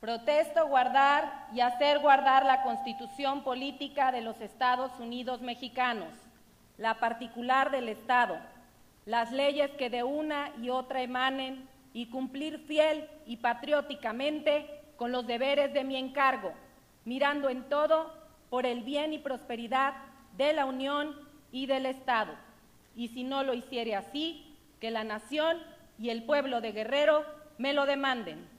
Protesto guardar y hacer guardar la Constitución Política de los Estados Unidos Mexicanos, la particular del Estado, las leyes que de una y otra emanen y cumplir fiel y patrióticamente con los deberes de mi encargo, mirando en todo por el bien y prosperidad de la Unión y del Estado. Y si no lo hiciere así, que la nación y el pueblo de Guerrero me lo demanden.